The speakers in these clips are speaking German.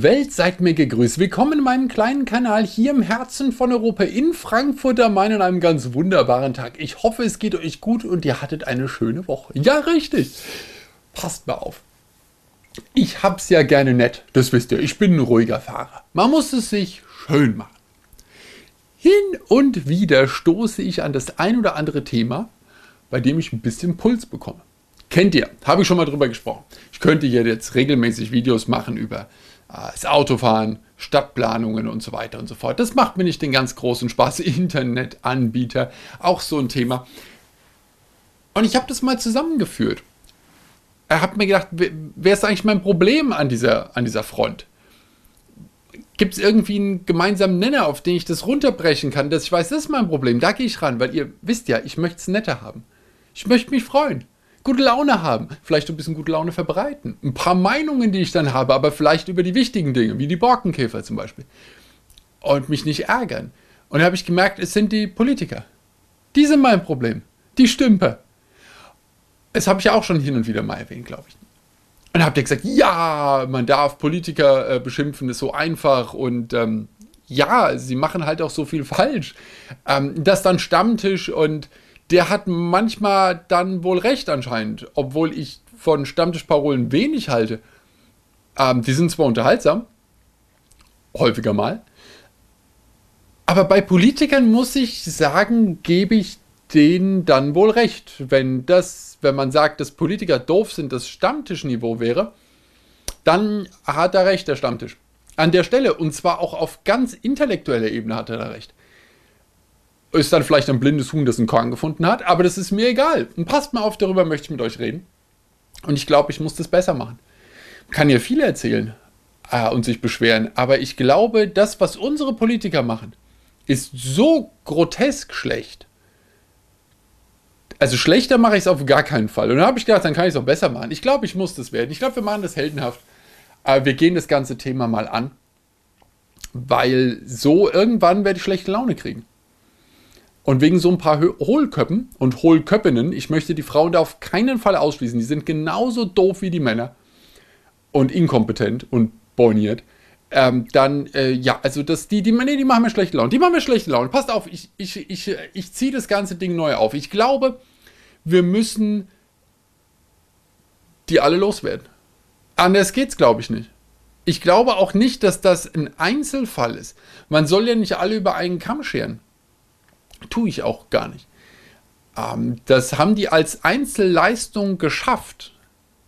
Welt, seid mir gegrüßt. Willkommen in meinem kleinen Kanal hier im Herzen von Europa in Frankfurt am Main an einem ganz wunderbaren Tag. Ich hoffe, es geht euch gut und ihr hattet eine schöne Woche. Ja, richtig. Passt mal auf. Ich hab's ja gerne nett, das wisst ihr. Ich bin ein ruhiger Fahrer. Man muss es sich schön machen. Hin und wieder stoße ich an das ein oder andere Thema, bei dem ich ein bisschen Puls bekomme. Kennt ihr, habe ich schon mal drüber gesprochen. Ich könnte hier jetzt regelmäßig Videos machen über äh, das Autofahren, Stadtplanungen und so weiter und so fort. Das macht mir nicht den ganz großen Spaß. Internetanbieter, auch so ein Thema. Und ich habe das mal zusammengeführt. Er hat mir gedacht, wer ist eigentlich mein Problem an dieser, an dieser Front? Gibt es irgendwie einen gemeinsamen Nenner, auf den ich das runterbrechen kann, dass ich weiß, das ist mein Problem, da gehe ich ran, weil ihr wisst ja, ich möchte es netter haben. Ich möchte mich freuen gute Laune haben, vielleicht ein bisschen gute Laune verbreiten. Ein paar Meinungen, die ich dann habe, aber vielleicht über die wichtigen Dinge, wie die Borkenkäfer zum Beispiel. Und mich nicht ärgern. Und da habe ich gemerkt, es sind die Politiker. Die sind mein Problem. Die Stümper. Das habe ich ja auch schon hin und wieder mal erwähnt, glaube ich. Und dann habt ihr gesagt, ja, man darf Politiker äh, beschimpfen, ist so einfach und ähm, ja, sie machen halt auch so viel falsch. Ähm, das dann Stammtisch und der hat manchmal dann wohl recht anscheinend, obwohl ich von Stammtischparolen wenig halte. Ähm, die sind zwar unterhaltsam, häufiger mal, aber bei Politikern muss ich sagen, gebe ich denen dann wohl recht. Wenn das, wenn man sagt, dass Politiker doof sind, das Stammtischniveau wäre, dann hat er recht, der Stammtisch. An der Stelle, und zwar auch auf ganz intellektueller Ebene hat er da recht ist dann vielleicht ein blindes Huhn, das einen Korn gefunden hat, aber das ist mir egal. Und passt mal auf, darüber möchte ich mit euch reden. Und ich glaube, ich muss das besser machen. Kann ja viele erzählen äh, und sich beschweren, aber ich glaube, das, was unsere Politiker machen, ist so grotesk schlecht. Also schlechter mache ich es auf gar keinen Fall. Und dann habe ich gedacht, dann kann ich es auch besser machen. Ich glaube, ich muss das werden. Ich glaube, wir machen das heldenhaft. Aber wir gehen das ganze Thema mal an. Weil so irgendwann werde ich schlechte Laune kriegen. Und wegen so ein paar Hohlköppen und Hohlköppinnen, ich möchte die Frauen da auf keinen Fall ausschließen. Die sind genauso doof wie die Männer und inkompetent und borniert. Ähm, dann, äh, ja, also das, die, die, nee, die machen mir schlechte Laune. Die machen mir schlechte Laune. Passt auf, ich, ich, ich, ich ziehe das ganze Ding neu auf. Ich glaube, wir müssen die alle loswerden. Anders geht's, glaube ich, nicht. Ich glaube auch nicht, dass das ein Einzelfall ist. Man soll ja nicht alle über einen Kamm scheren. Tue ich auch gar nicht. Ähm, das haben die als Einzelleistung geschafft.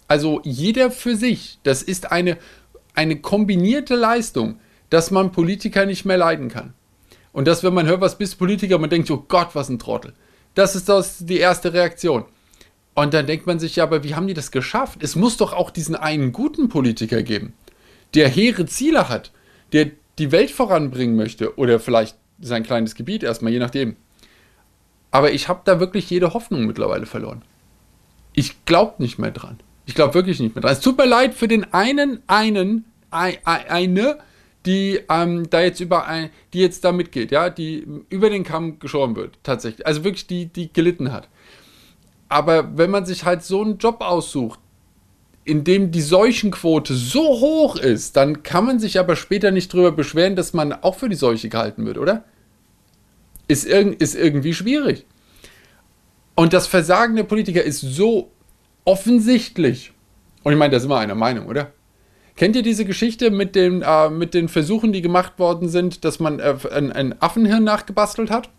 Also jeder für sich. Das ist eine, eine kombinierte Leistung, dass man Politiker nicht mehr leiden kann. Und dass, wenn man hört, was bist Politiker, man denkt, oh Gott, was ein Trottel. Das ist das, die erste Reaktion. Und dann denkt man sich, ja, aber wie haben die das geschafft? Es muss doch auch diesen einen guten Politiker geben, der hehre Ziele hat, der die Welt voranbringen möchte oder vielleicht sein kleines Gebiet erstmal, je nachdem. Aber ich habe da wirklich jede Hoffnung mittlerweile verloren. Ich glaube nicht mehr dran. Ich glaube wirklich nicht mehr dran. Es tut mir leid für den einen, einen, eine, die ähm, da jetzt über ein, die jetzt da mitgeht, ja, die über den Kamm geschoren wird, tatsächlich. Also wirklich die, die gelitten hat. Aber wenn man sich halt so einen Job aussucht, in dem die Seuchenquote so hoch ist, dann kann man sich aber später nicht drüber beschweren, dass man auch für die Seuche gehalten wird, oder? Ist, irg ist irgendwie schwierig. Und das Versagen der Politiker ist so offensichtlich. Und ich meine, da sind wir einer Meinung, oder? Kennt ihr diese Geschichte mit den, äh, mit den Versuchen, die gemacht worden sind, dass man äh, ein, ein Affenhirn nachgebastelt hat?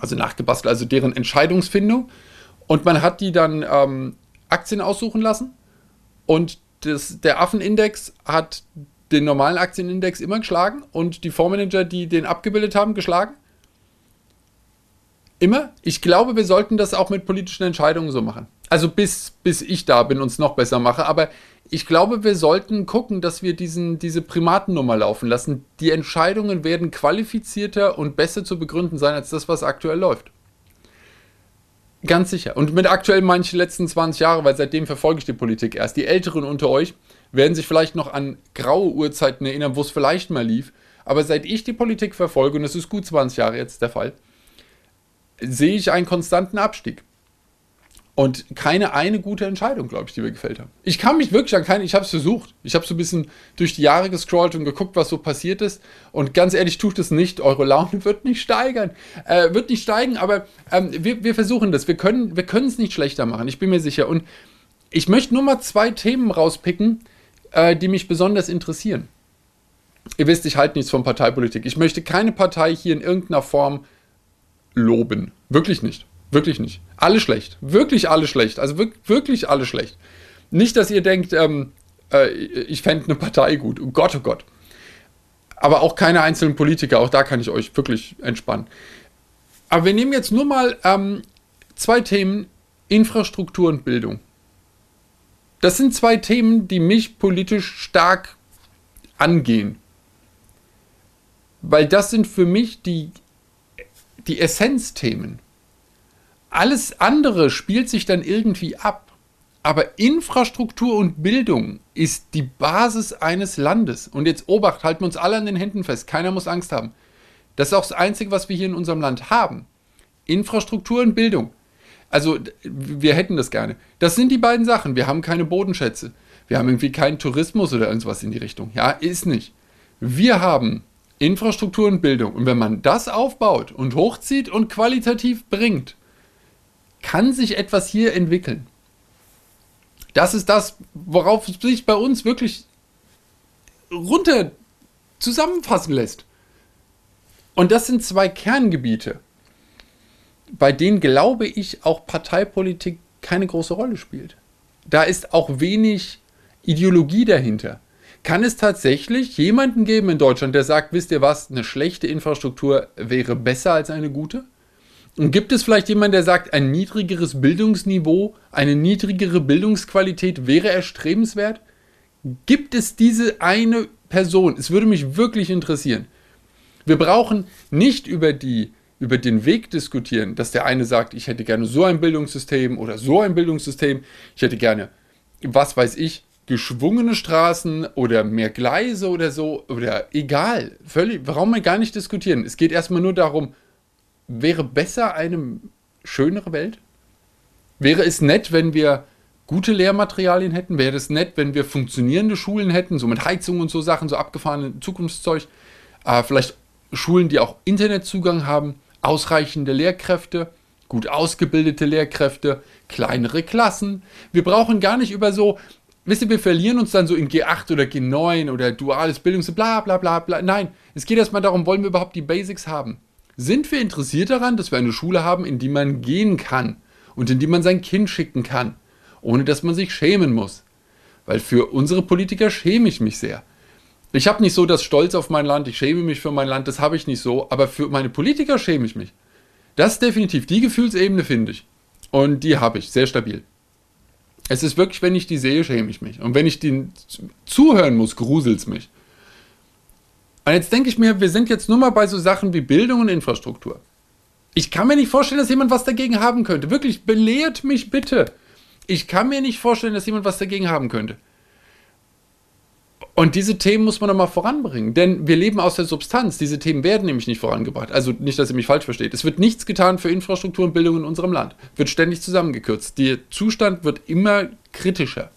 Also nachgebastelt, also deren Entscheidungsfindung. Und man hat die dann ähm, Aktien aussuchen lassen. Und das, der Affenindex hat den normalen Aktienindex immer geschlagen und die Fondsmanager, die den abgebildet haben, geschlagen. Immer. Ich glaube, wir sollten das auch mit politischen Entscheidungen so machen. Also bis, bis ich da bin und es noch besser mache. Aber ich glaube, wir sollten gucken, dass wir diesen, diese Primatennummer laufen lassen. Die Entscheidungen werden qualifizierter und besser zu begründen sein als das, was aktuell läuft. Ganz sicher. Und mit aktuell meine ich die letzten 20 Jahre, weil seitdem verfolge ich die Politik erst. Die Älteren unter euch werden sich vielleicht noch an graue Uhrzeiten erinnern, wo es vielleicht mal lief. Aber seit ich die Politik verfolge, und es ist gut 20 Jahre jetzt der Fall, sehe ich einen konstanten Abstieg. Und keine eine gute Entscheidung, glaube ich, die wir gefällt haben. Ich kann mich wirklich an keine, ich habe es versucht. Ich habe so ein bisschen durch die Jahre gescrollt und geguckt, was so passiert ist. Und ganz ehrlich, tut es nicht. Eure Laune wird nicht steigern. Äh, wird nicht steigen, aber ähm, wir, wir versuchen das. Wir können wir es nicht schlechter machen, ich bin mir sicher. Und ich möchte nur mal zwei Themen rauspicken, äh, die mich besonders interessieren. Ihr wisst, ich halte nichts von Parteipolitik. Ich möchte keine Partei hier in irgendeiner Form loben. Wirklich nicht. Wirklich nicht. Alle schlecht. Wirklich alle schlecht. Also wirklich alle schlecht. Nicht, dass ihr denkt, ähm, äh, ich fände eine Partei gut. Oh Gott, oh Gott. Aber auch keine einzelnen Politiker. Auch da kann ich euch wirklich entspannen. Aber wir nehmen jetzt nur mal ähm, zwei Themen: Infrastruktur und Bildung. Das sind zwei Themen, die mich politisch stark angehen. Weil das sind für mich die, die Essenzthemen. Alles andere spielt sich dann irgendwie ab. Aber Infrastruktur und Bildung ist die Basis eines Landes. Und jetzt Obacht, halten wir uns alle an den Händen fest. Keiner muss Angst haben. Das ist auch das Einzige, was wir hier in unserem Land haben. Infrastruktur und Bildung. Also, wir hätten das gerne. Das sind die beiden Sachen. Wir haben keine Bodenschätze. Wir haben irgendwie keinen Tourismus oder irgendwas in die Richtung. Ja, ist nicht. Wir haben Infrastruktur und Bildung. Und wenn man das aufbaut und hochzieht und qualitativ bringt, kann sich etwas hier entwickeln. Das ist das, worauf es sich bei uns wirklich runter zusammenfassen lässt. Und das sind zwei Kerngebiete, bei denen glaube ich auch Parteipolitik keine große Rolle spielt. Da ist auch wenig Ideologie dahinter. Kann es tatsächlich jemanden geben in Deutschland, der sagt, wisst ihr was, eine schlechte Infrastruktur wäre besser als eine gute? Und gibt es vielleicht jemanden, der sagt, ein niedrigeres Bildungsniveau, eine niedrigere Bildungsqualität wäre erstrebenswert? Gibt es diese eine Person? Es würde mich wirklich interessieren. Wir brauchen nicht über, die, über den Weg diskutieren, dass der eine sagt, ich hätte gerne so ein Bildungssystem oder so ein Bildungssystem, ich hätte gerne, was weiß ich, geschwungene Straßen oder mehr Gleise oder so oder egal. Völlig, warum wir gar nicht diskutieren? Es geht erstmal nur darum, wäre besser eine schönere Welt? Wäre es nett, wenn wir gute Lehrmaterialien hätten? Wäre es nett, wenn wir funktionierende Schulen hätten, so mit Heizung und so Sachen, so abgefahrene Zukunftszeug? Äh, vielleicht Schulen, die auch Internetzugang haben, ausreichende Lehrkräfte, gut ausgebildete Lehrkräfte, kleinere Klassen. Wir brauchen gar nicht über so, wisst ihr, wir verlieren uns dann so in G8 oder G9 oder duales Bildungs, bla bla bla bla. Nein, es geht erstmal darum, wollen wir überhaupt die Basics haben? Sind wir interessiert daran, dass wir eine Schule haben, in die man gehen kann und in die man sein Kind schicken kann, ohne dass man sich schämen muss? Weil für unsere Politiker schäme ich mich sehr. Ich habe nicht so das Stolz auf mein Land, ich schäme mich für mein Land, das habe ich nicht so, aber für meine Politiker schäme ich mich. Das ist definitiv, die Gefühlsebene finde ich. Und die habe ich, sehr stabil. Es ist wirklich, wenn ich die sehe, schäme ich mich. Und wenn ich die zuhören muss, gruselt es mich. Und jetzt denke ich mir, wir sind jetzt nur mal bei so Sachen wie Bildung und Infrastruktur. Ich kann mir nicht vorstellen, dass jemand was dagegen haben könnte. Wirklich, belehrt mich bitte. Ich kann mir nicht vorstellen, dass jemand was dagegen haben könnte. Und diese Themen muss man doch mal voranbringen, denn wir leben aus der Substanz. Diese Themen werden nämlich nicht vorangebracht. Also nicht, dass ihr mich falsch versteht. Es wird nichts getan für Infrastruktur und Bildung in unserem Land. Wird ständig zusammengekürzt. Der Zustand wird immer kritischer.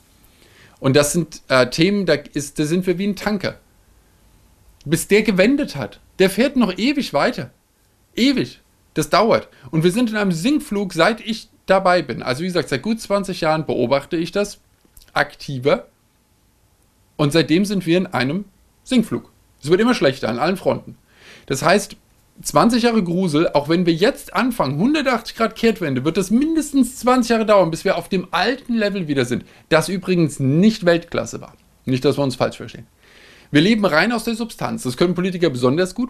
Und das sind äh, Themen, da, ist, da sind wir wie ein Tanker bis der gewendet hat. Der fährt noch ewig weiter. Ewig. Das dauert. Und wir sind in einem Sinkflug, seit ich dabei bin. Also wie gesagt, seit gut 20 Jahren beobachte ich das aktiver. Und seitdem sind wir in einem Sinkflug. Es wird immer schlechter an allen Fronten. Das heißt, 20 Jahre Grusel, auch wenn wir jetzt anfangen, 180 Grad Kehrtwende, wird es mindestens 20 Jahre dauern, bis wir auf dem alten Level wieder sind. Das übrigens nicht Weltklasse war. Nicht, dass wir uns falsch verstehen. Wir leben rein aus der Substanz. Das können Politiker besonders gut.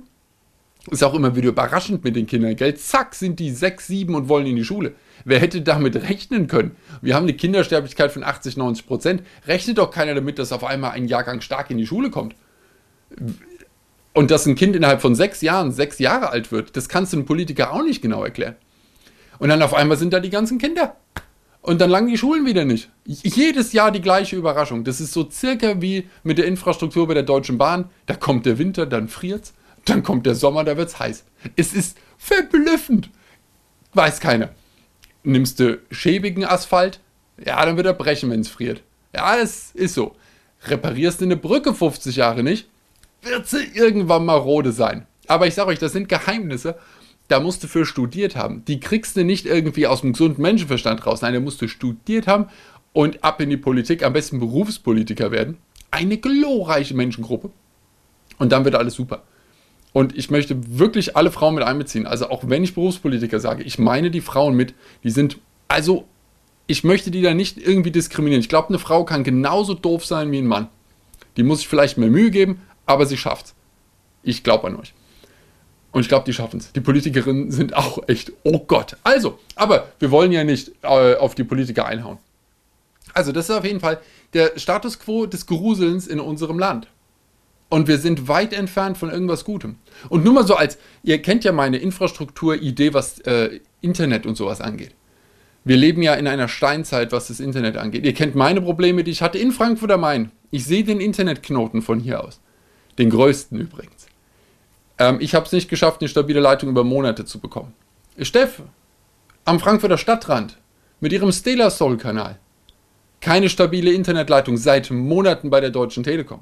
Ist auch immer wieder überraschend mit den Kindern, gell? Zack, sind die sechs, sieben und wollen in die Schule. Wer hätte damit rechnen können? Wir haben eine Kindersterblichkeit von 80, 90 Prozent. Rechnet doch keiner damit, dass auf einmal ein Jahrgang stark in die Schule kommt. Und dass ein Kind innerhalb von sechs Jahren sechs Jahre alt wird, das kannst du einem Politiker auch nicht genau erklären. Und dann auf einmal sind da die ganzen Kinder. Und dann langen die Schulen wieder nicht. Jedes Jahr die gleiche Überraschung. Das ist so circa wie mit der Infrastruktur bei der Deutschen Bahn. Da kommt der Winter, dann friert's. Dann kommt der Sommer, da wird's heiß. Es ist verblüffend. Weiß keiner. Nimmst du schäbigen Asphalt, ja, dann wird er brechen, wenn es friert. Ja, das ist so. Reparierst du eine Brücke 50 Jahre nicht, wird sie irgendwann marode sein. Aber ich sage euch, das sind Geheimnisse, da musst du für studiert haben. Die kriegst du nicht irgendwie aus dem gesunden Menschenverstand raus. Nein, da musst du studiert haben und ab in die Politik, am besten Berufspolitiker werden. Eine glorreiche Menschengruppe. Und dann wird alles super. Und ich möchte wirklich alle Frauen mit einbeziehen. Also auch wenn ich Berufspolitiker sage, ich meine die Frauen mit, die sind, also ich möchte die da nicht irgendwie diskriminieren. Ich glaube, eine Frau kann genauso doof sein wie ein Mann. Die muss sich vielleicht mehr Mühe geben, aber sie schafft's. Ich glaube an euch. Und ich glaube, die schaffen es. Die Politikerinnen sind auch echt, oh Gott. Also, aber wir wollen ja nicht äh, auf die Politiker einhauen. Also, das ist auf jeden Fall der Status quo des Geruselns in unserem Land. Und wir sind weit entfernt von irgendwas Gutem. Und nur mal so als, ihr kennt ja meine Infrastrukturidee, was äh, Internet und sowas angeht. Wir leben ja in einer Steinzeit, was das Internet angeht. Ihr kennt meine Probleme, die ich hatte in Frankfurt am Main. Ich sehe den Internetknoten von hier aus. Den größten übrigens. Ähm, ich habe es nicht geschafft, eine stabile Leitung über Monate zu bekommen. Steff, am Frankfurter Stadtrand, mit ihrem Stela Soul-Kanal. Keine stabile Internetleitung seit Monaten bei der Deutschen Telekom.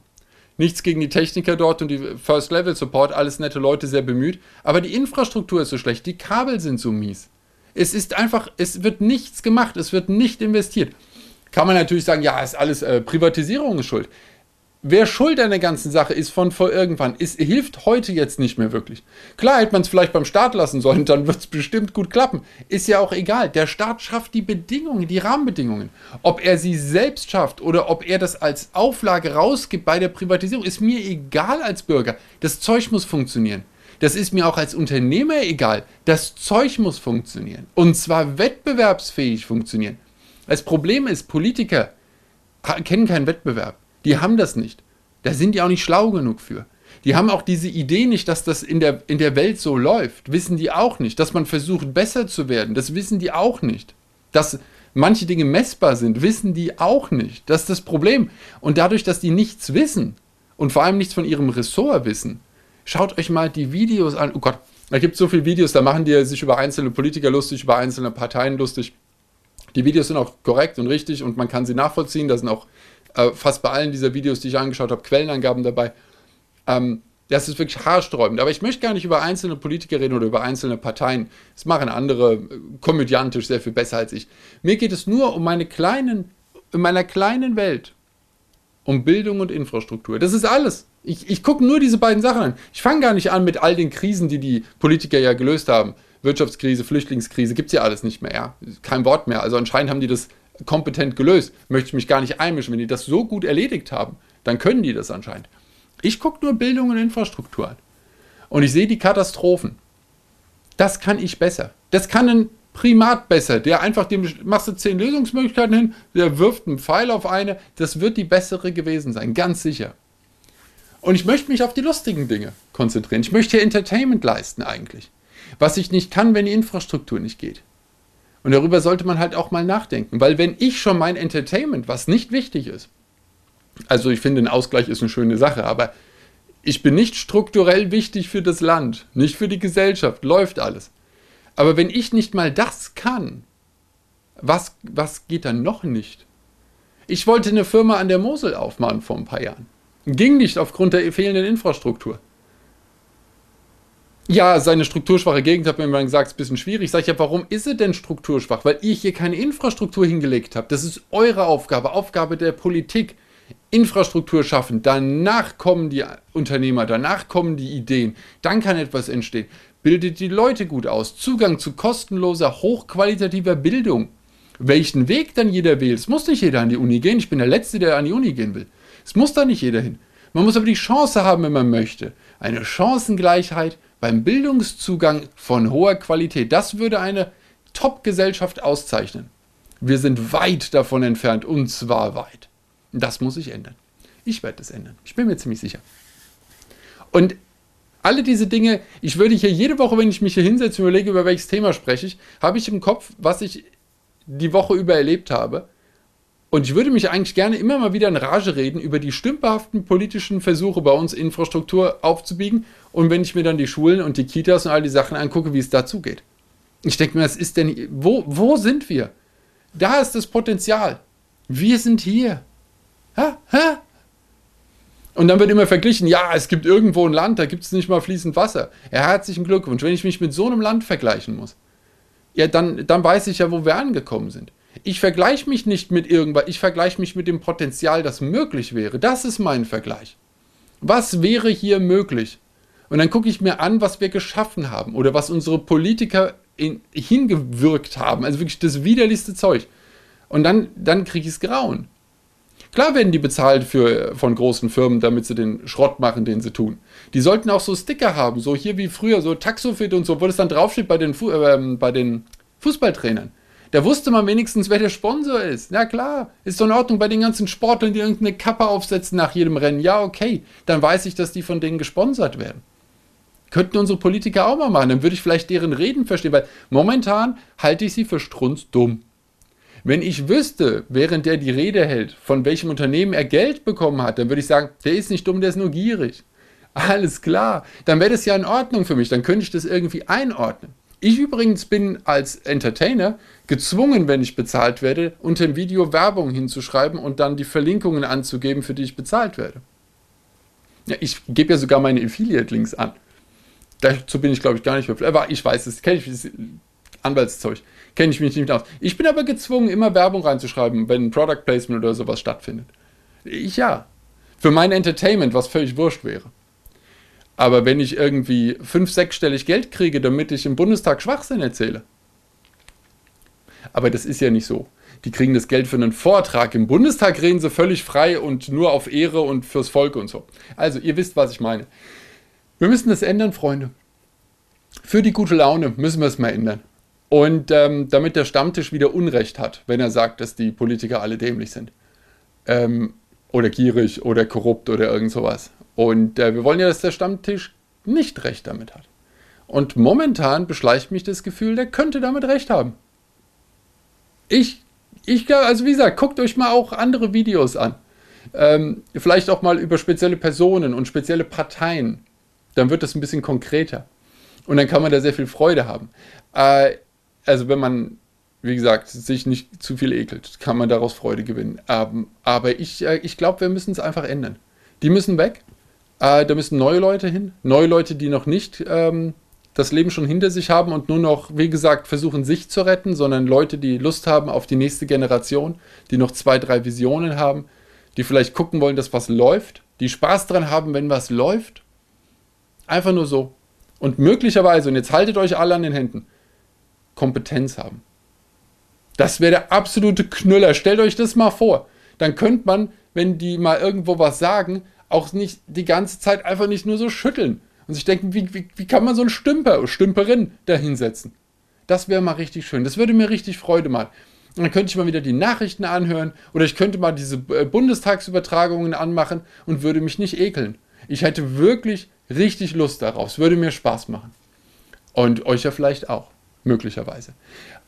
Nichts gegen die Techniker dort und die First Level Support, alles nette Leute, sehr bemüht. Aber die Infrastruktur ist so schlecht, die Kabel sind so mies. Es ist einfach, es wird nichts gemacht, es wird nicht investiert. Kann man natürlich sagen, ja, ist alles äh, Privatisierung schuld wer schuld an der ganzen Sache ist von vor irgendwann, ist, hilft heute jetzt nicht mehr wirklich. Klar hätte man es vielleicht beim Staat lassen sollen, dann wird es bestimmt gut klappen. Ist ja auch egal. Der Staat schafft die Bedingungen, die Rahmenbedingungen. Ob er sie selbst schafft oder ob er das als Auflage rausgibt bei der Privatisierung, ist mir egal als Bürger. Das Zeug muss funktionieren. Das ist mir auch als Unternehmer egal. Das Zeug muss funktionieren. Und zwar wettbewerbsfähig funktionieren. Das Problem ist, Politiker kennen keinen Wettbewerb. Die haben das nicht. Da sind die auch nicht schlau genug für. Die haben auch diese Idee nicht, dass das in der, in der Welt so läuft. Wissen die auch nicht. Dass man versucht, besser zu werden, das wissen die auch nicht. Dass manche Dinge messbar sind, wissen die auch nicht. Das ist das Problem. Und dadurch, dass die nichts wissen und vor allem nichts von ihrem Ressort wissen, schaut euch mal die Videos an. Oh Gott, da gibt es so viele Videos, da machen die sich über einzelne Politiker lustig, über einzelne Parteien lustig. Die Videos sind auch korrekt und richtig und man kann sie nachvollziehen. Da sind auch äh, fast bei allen dieser Videos, die ich angeschaut habe, Quellenangaben dabei. Ähm, das ist wirklich haarsträubend. Aber ich möchte gar nicht über einzelne Politiker reden oder über einzelne Parteien. Das machen andere äh, komödiantisch sehr viel besser als ich. Mir geht es nur um meine kleinen, in meiner kleinen Welt, um Bildung und Infrastruktur. Das ist alles. Ich, ich gucke nur diese beiden Sachen an. Ich fange gar nicht an mit all den Krisen, die die Politiker ja gelöst haben. Wirtschaftskrise, Flüchtlingskrise, gibt es ja alles nicht mehr. Ja? Kein Wort mehr. Also anscheinend haben die das kompetent gelöst. Möchte ich mich gar nicht einmischen. Wenn die das so gut erledigt haben, dann können die das anscheinend. Ich gucke nur Bildung und Infrastruktur an. Und ich sehe die Katastrophen. Das kann ich besser. Das kann ein Primat besser, der einfach dem machst du zehn Lösungsmöglichkeiten hin, der wirft einen Pfeil auf eine, das wird die bessere gewesen sein, ganz sicher. Und ich möchte mich auf die lustigen Dinge konzentrieren. Ich möchte hier Entertainment leisten eigentlich. Was ich nicht kann, wenn die Infrastruktur nicht geht. Und darüber sollte man halt auch mal nachdenken, weil wenn ich schon mein Entertainment, was nicht wichtig ist, also ich finde, ein Ausgleich ist eine schöne Sache, aber ich bin nicht strukturell wichtig für das Land, nicht für die Gesellschaft, läuft alles. Aber wenn ich nicht mal das kann, was, was geht dann noch nicht? Ich wollte eine Firma an der Mosel aufmachen vor ein paar Jahren. Ging nicht aufgrund der fehlenden Infrastruktur. Ja, seine strukturschwache Gegend, hat mir immer gesagt, ist ein bisschen schwierig. Sag ich ja, warum ist sie denn strukturschwach? Weil ich hier keine Infrastruktur hingelegt habe. Das ist eure Aufgabe, Aufgabe der Politik. Infrastruktur schaffen, danach kommen die Unternehmer, danach kommen die Ideen, dann kann etwas entstehen. Bildet die Leute gut aus. Zugang zu kostenloser, hochqualitativer Bildung. Welchen Weg dann jeder wählt. Es muss nicht jeder an die Uni gehen. Ich bin der Letzte, der an die Uni gehen will. Es muss da nicht jeder hin. Man muss aber die Chance haben, wenn man möchte. Eine Chancengleichheit beim Bildungszugang von hoher Qualität. Das würde eine Top-Gesellschaft auszeichnen. Wir sind weit davon entfernt und zwar weit. Das muss sich ändern. Ich werde das ändern. Ich bin mir ziemlich sicher. Und alle diese Dinge, ich würde hier jede Woche, wenn ich mich hier hinsetze und überlege, über welches Thema spreche ich, habe ich im Kopf, was ich die Woche über erlebt habe. Und ich würde mich eigentlich gerne immer mal wieder in Rage reden über die stümperhaften politischen Versuche bei uns Infrastruktur aufzubiegen. Und wenn ich mir dann die Schulen und die Kitas und all die Sachen angucke, wie es dazu geht. Ich denke mir, was ist denn, wo, wo sind wir? Da ist das Potenzial. Wir sind hier. Ha? Ha? Und dann wird immer verglichen, ja, es gibt irgendwo ein Land, da gibt es nicht mal fließend Wasser. Ja, herzlichen Glückwunsch. Wenn ich mich mit so einem Land vergleichen muss, ja, dann, dann weiß ich ja, wo wir angekommen sind. Ich vergleiche mich nicht mit irgendwas, ich vergleiche mich mit dem Potenzial, das möglich wäre. Das ist mein Vergleich. Was wäre hier möglich? Und dann gucke ich mir an, was wir geschaffen haben oder was unsere Politiker in, hingewirkt haben. Also wirklich das widerlichste Zeug. Und dann, dann kriege ich es grauen. Klar werden die bezahlt für, von großen Firmen, damit sie den Schrott machen, den sie tun. Die sollten auch so Sticker haben, so hier wie früher, so Taxofit und so, wo das dann draufsteht bei den, Fu äh, bei den Fußballtrainern. Da wusste man wenigstens, wer der Sponsor ist. Na klar, ist doch in Ordnung bei den ganzen Sportlern, die irgendeine Kappe aufsetzen nach jedem Rennen. Ja, okay, dann weiß ich, dass die von denen gesponsert werden. Könnten unsere Politiker auch mal machen, dann würde ich vielleicht deren Reden verstehen, weil momentan halte ich sie für strunzdumm. Wenn ich wüsste, während der die Rede hält, von welchem Unternehmen er Geld bekommen hat, dann würde ich sagen, der ist nicht dumm, der ist nur gierig. Alles klar. Dann wäre das ja in Ordnung für mich. Dann könnte ich das irgendwie einordnen. Ich übrigens bin als Entertainer gezwungen, wenn ich bezahlt werde, unter dem Video Werbung hinzuschreiben und dann die Verlinkungen anzugeben, für die ich bezahlt werde. Ja, ich gebe ja sogar meine Affiliate-Links an. Dazu bin ich, glaube ich, gar nicht mehr. Aber ich weiß, das kenne ich, das Anwaltszeug kenne ich mich nicht aus. Ich bin aber gezwungen, immer Werbung reinzuschreiben, wenn ein Product Placement oder sowas stattfindet. Ich ja. Für mein Entertainment, was völlig wurscht wäre. Aber wenn ich irgendwie fünf, sechsstellig Geld kriege, damit ich im Bundestag Schwachsinn erzähle. Aber das ist ja nicht so. Die kriegen das Geld für einen Vortrag. Im Bundestag reden sie völlig frei und nur auf Ehre und fürs Volk und so. Also, ihr wisst, was ich meine. Wir müssen das ändern, Freunde. Für die gute Laune müssen wir es mal ändern. Und ähm, damit der Stammtisch wieder Unrecht hat, wenn er sagt, dass die Politiker alle dämlich sind. Ähm, oder gierig oder korrupt oder irgend sowas. Und äh, wir wollen ja, dass der Stammtisch nicht recht damit hat. Und momentan beschleicht mich das Gefühl, der könnte damit recht haben. Ich, ich glaube, also wie gesagt, guckt euch mal auch andere Videos an. Ähm, vielleicht auch mal über spezielle Personen und spezielle Parteien. Dann wird das ein bisschen konkreter. Und dann kann man da sehr viel Freude haben. Äh, also wenn man, wie gesagt, sich nicht zu viel ekelt, kann man daraus Freude gewinnen. Ähm, aber ich, äh, ich glaube, wir müssen es einfach ändern. Die müssen weg. Äh, da müssen neue Leute hin. Neue Leute, die noch nicht ähm, das Leben schon hinter sich haben und nur noch, wie gesagt, versuchen, sich zu retten, sondern Leute, die Lust haben auf die nächste Generation, die noch zwei, drei Visionen haben, die vielleicht gucken wollen, dass was läuft, die Spaß dran haben, wenn was läuft. Einfach nur so. Und möglicherweise, und jetzt haltet euch alle an den Händen, Kompetenz haben. Das wäre der absolute Knüller. Stellt euch das mal vor. Dann könnte man, wenn die mal irgendwo was sagen, auch nicht die ganze Zeit einfach nicht nur so schütteln und sich denken, wie, wie, wie kann man so einen Stümper Stümperin da hinsetzen? Das wäre mal richtig schön. Das würde mir richtig Freude machen. Und dann könnte ich mal wieder die Nachrichten anhören oder ich könnte mal diese äh, Bundestagsübertragungen anmachen und würde mich nicht ekeln. Ich hätte wirklich richtig Lust darauf. Es würde mir Spaß machen. Und euch ja vielleicht auch möglicherweise.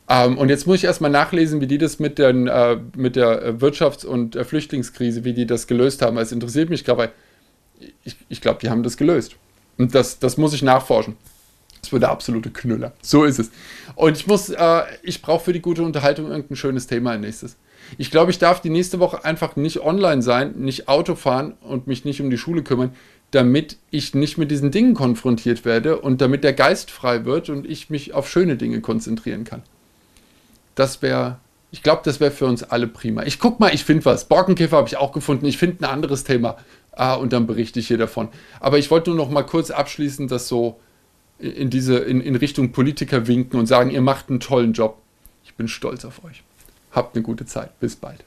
Ähm, und jetzt muss ich erstmal nachlesen, wie die das mit, den, äh, mit der Wirtschafts- und äh, Flüchtlingskrise, wie die das gelöst haben. Es interessiert mich gerade, weil ich, ich glaube, die haben das gelöst. Und das, das muss ich nachforschen. Das wird der absolute Knüller. So ist es. Und ich muss, äh, ich brauche für die gute Unterhaltung irgendein schönes Thema als nächstes. Ich glaube, ich darf die nächste Woche einfach nicht online sein, nicht Auto fahren und mich nicht um die Schule kümmern damit ich nicht mit diesen Dingen konfrontiert werde und damit der Geist frei wird und ich mich auf schöne Dinge konzentrieren kann. Das wäre, ich glaube, das wäre für uns alle prima. Ich guck mal, ich finde was. Borkenkäfer habe ich auch gefunden. Ich finde ein anderes Thema. Ah, und dann berichte ich hier davon. Aber ich wollte nur noch mal kurz abschließen, das so in diese, in, in Richtung Politiker winken und sagen, ihr macht einen tollen Job. Ich bin stolz auf euch. Habt eine gute Zeit. Bis bald.